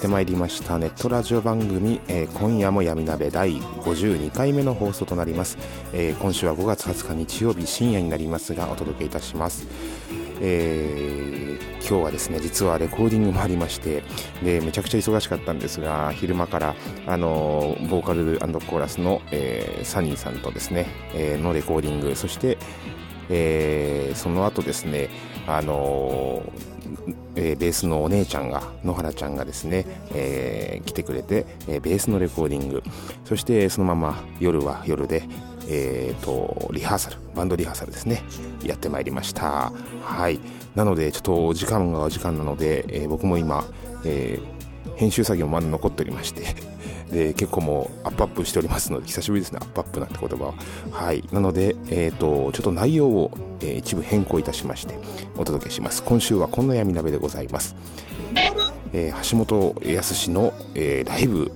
ってまいりました。ネットラジオ番組、えー今夜も闇鍋第52回目の放送となります、えー今週は5月20日日曜日深夜になりますがお届けいたします。えー今日はですね実はレコーディングもありましてでめちゃくちゃ忙しかったんですが昼間からあのーボーカルコーラスの、えーサニーさんとですね、えーのレコーディングそしてえーその後ですね、あのーえーベースのお姉ちゃんが野原ちゃんがですね、え来てくれて、えベースのレコーディング。そしてそのまま夜は夜で、えーとリハーサルバンドリハーサルですねやってまいりました。はい。なのでちょっとお時間がお時間なので、え僕も今、え編集作業まだ残っておりましてで結構もうアップアップしておりますので久しぶりですね。アップアップなんて言葉は。はい。なので、えー、とちょっと内容を、えー一部変更いたしましてお届けします。今週はこんな闇鍋でございます、えー橋本康の、えーライブ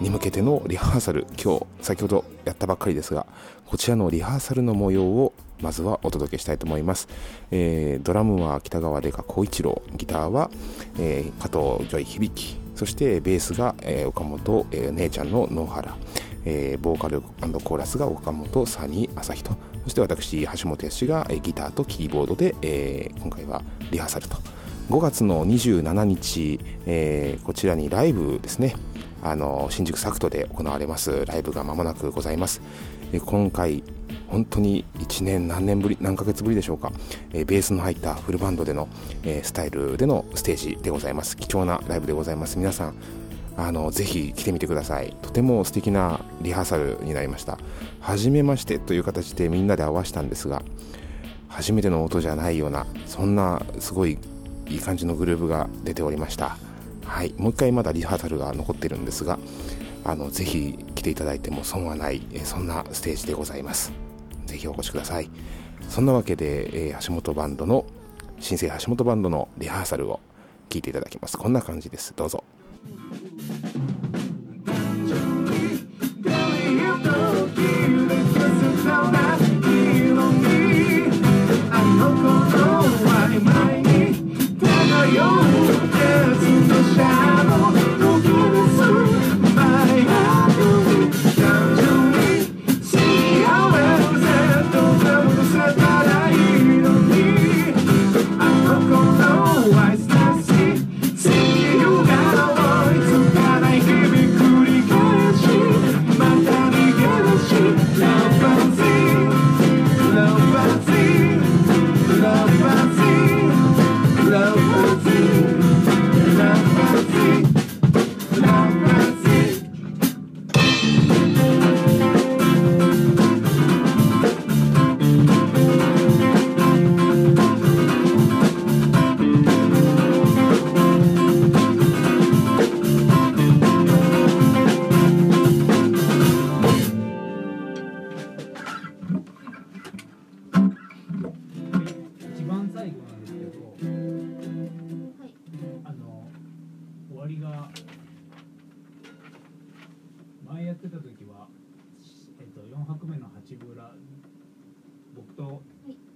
に向けてのリハーサル。今日先ほどやったばっかりですがこちらのリハーサルの模様をまずはお届けしたいと思います、えードラムは北川玲香光一郎ギターは、えー加藤ジョイ響。そしてベースが、えー岡本、えー姉ちゃんの野原、えーボーカルコーラスが岡本サニー朝日と。そして私橋本康が、えーギターとキーボードで、えー今回はリハーサルと。5月の27日、えーこちらにライブですね。あの新宿サクトで行われます。ライブが間もなくございます、え今回本当に1年何年ぶり何ヶ月ぶりでしょうか、えベースの入ったフルバンドでの、えスタイルでのステージでございます。貴重なライブでございます。皆さんあのぜひ来てみてください。とても素敵なリハーサルになりました。初めましてという形でみんなで合わせたんですが初めての音じゃないようなそんなすごいいい感じのグルーヴが出ておりました。はい。もう一回まだリハーサルが残ってるんですがあのぜひ来ていただいても損はないえそんなステージでございます。ぜひお越しください。そんなわけで、えー橋本バンドの新生橋本バンドのリハーサルを聞いていただきます。こんな感じです。どうぞ。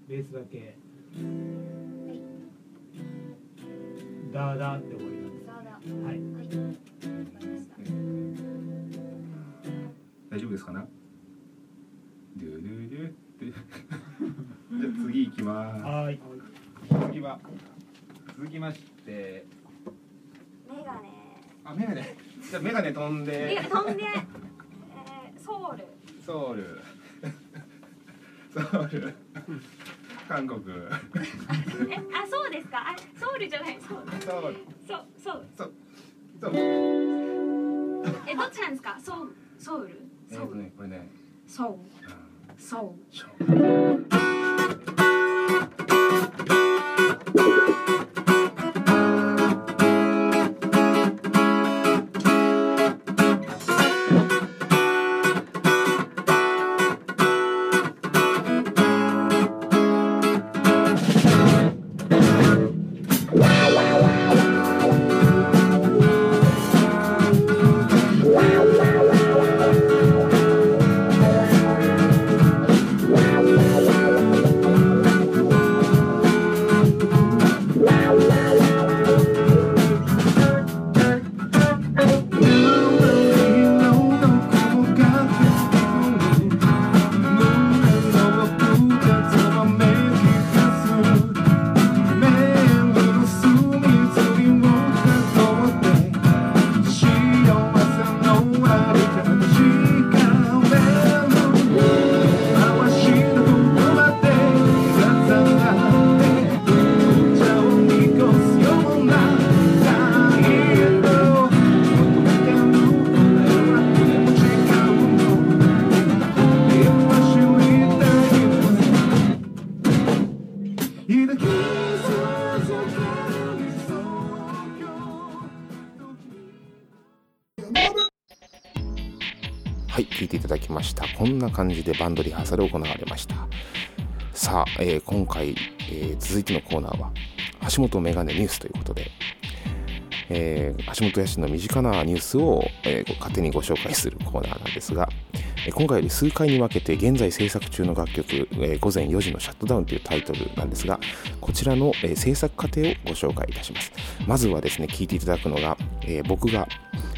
ベースだけ、ダーダーって終わりなんですはい。大丈夫ですかな？ドゥドゥドゥって。じゃあ次行きます。はーい。次は続きまして。メガネ。あメガネ。じゃあメガネ飛んで。メガネ飛んで、えー、ソウル。ソウル。ソウル韓国。えあそうですか？あソウルじゃないソウルソウルそうそう。そう。そう。えどっちなんですか？ソウソウル？えっとソウルねこれね。ソウ。あソウはい聞いていただきました。こんな感じでバンドリハーサル行われました。さあ、えー今回、えー続いてのコーナーは橋本メガネニュースということで、えー橋本屋氏の身近なニュースを、えー勝手にご紹介するコーナーなんですが、え今回より数回に分けて現在制作中の楽曲、えー午前4時のシャットダウンというタイトルなんですがこちらの、えー制作過程をご紹介いたします。まずはですね聴いていただくのが、えー僕が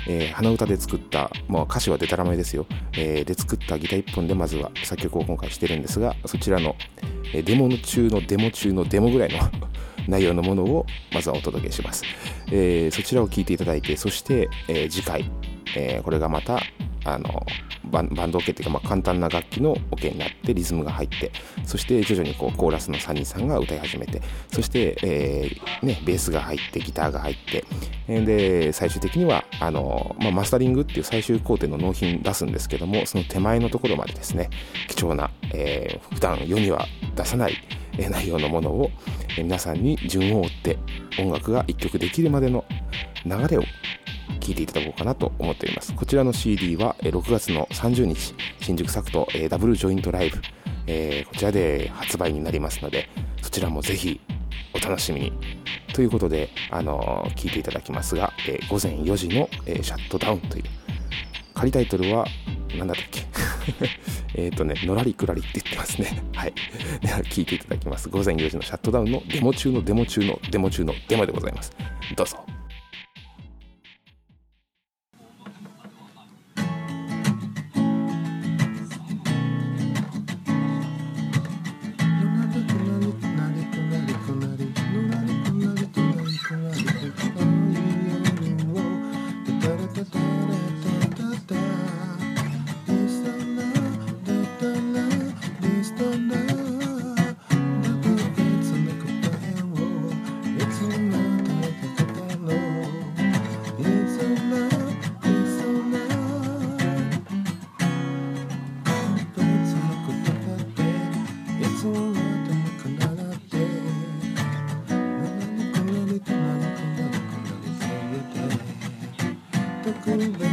えー鼻歌で作った、まあ、歌詞はデタラメですよ、えーで作ったギター1本でまずは作曲を今回してるんですがそちらの、えデモの中のデモ中のデモぐらいの 内容のものをまずはお届けします、えーそちらを聞いていただいてそして、えー次回、えーこれがまたあのバンバンドオケっていうか、まあ、簡単な楽器のオケになってリズムが入ってそして徐々にこうコーラスのサニーさんが歌い始めてそして、えーね、ベースが入ってギターが入ってで最終的にはあの、まあ、マスタリングっていう最終工程の納品出すんですけどもその手前のところまでですね貴重な、えー普段世には出さない内容のものを、皆さんに順を追って音楽が一曲できるまでの流れを聞いていただこうかなと思っておりますこちらの CD は6月の30日新宿サクトえーダブルジョイントライブ、えーこちらで発売になりますのでそちらもぜひお楽しみにということで、あのー聞いていただきますが、えー午前4時の、えーシャットダウンという仮タイトルは何だったっけ？えっとね、のらりくらりって言ってますね。はい。では聞いていただきます。午前4時のシャットダウンのデモ中のデモ中のデモ中のデモでございます。どうぞ。特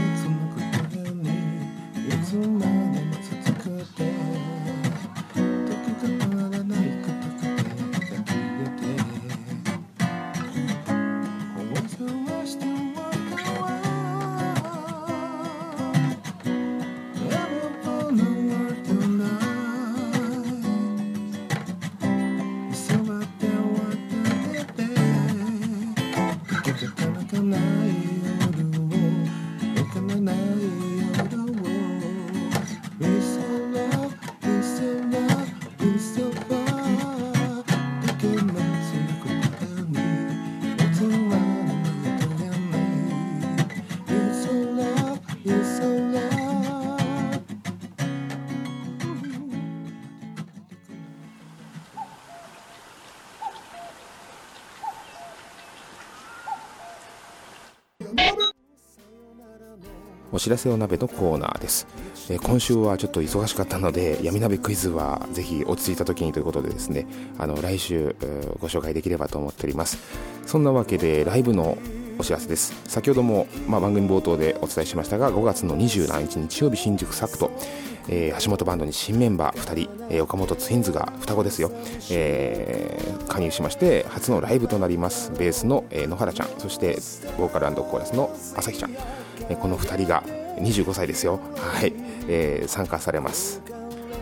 知らせお鍋のコーナーです、えー今週はちょっと忙しかったので闇鍋クイズはぜひ落ち着いた時にということでですねあの来週ご紹介できればと思っております。そんなわけでライブのお知らせです。先ほども、まあ、番組冒頭でお伝えしましたが5月の27日日曜日新宿サクト、えー橋本バンドに新メンバー2人、えー岡本ツインズが双子ですよ、えー加入しまして初のライブとなりますベースの、えー野原ちゃんそしてボーカルコーラスの朝日ちゃん、この2人が25歳ですよ。はい、えー参加されます。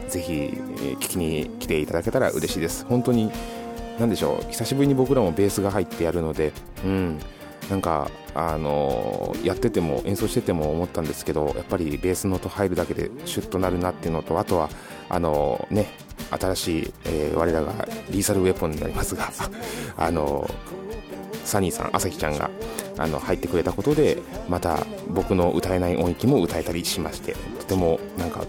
ぜひ、えー聞きに来ていただけたら嬉しいです。本当に何でしょう。久しぶりに僕らもベースが入ってやるのでうん。なんかあのーやってても演奏してても思ったんですけどやっぱりベースの音入るだけでシュッとなるなっていうのとあとはあのーね新しい、えー我らがリーサルウェポンになりますが あのサニーさん朝日ちゃんがあの入ってくれたことでまた僕の歌えない音域も歌えたりしましてとてもなんか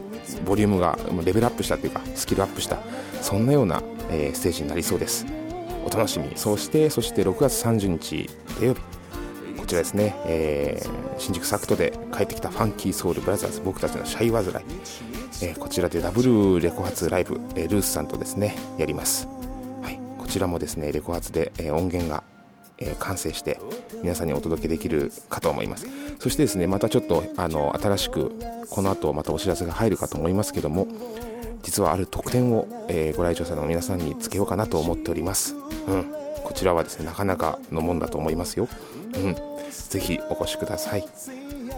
ボリュームがレベルアップしたっていうかスキルアップしたそんなような、えーステージになりそうです。お楽しみそしてそして6月30日土曜日。こちらですね、えー新宿サクトで帰ってきたファンキーソウルブラザーズ。僕たちのシャイワズライ、えーこちらでダブルレコ発ライブ、えールースさんとですねやります、はい、こちらもですねレコ発で、え音源が、えー完成して皆さんにお届けできるかと思います。そしてですねまたちょっとあの新しくこの後またお知らせが入るかと思いますけども実はある特典を、えーご来場者の皆さんにつけようかなと思っております、うん、こちらはですねなかなかのもんだと思いますよ、うん、ぜひお越しください、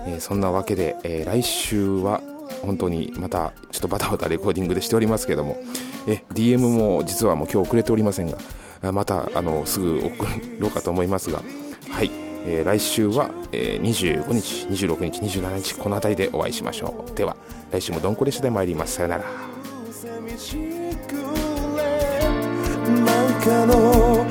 えーそんなわけで、え来週は本当にまたちょっとバタバタレコーディングでしておりますけどもえ DM も実はもう今日遅れておりませんがまたあのすぐ送ろうかと思いますがはい、えー来週は、えー25日26日27日この辺りでお会いしましょう。では来週もどんこ列車で参ります。さよならなんかの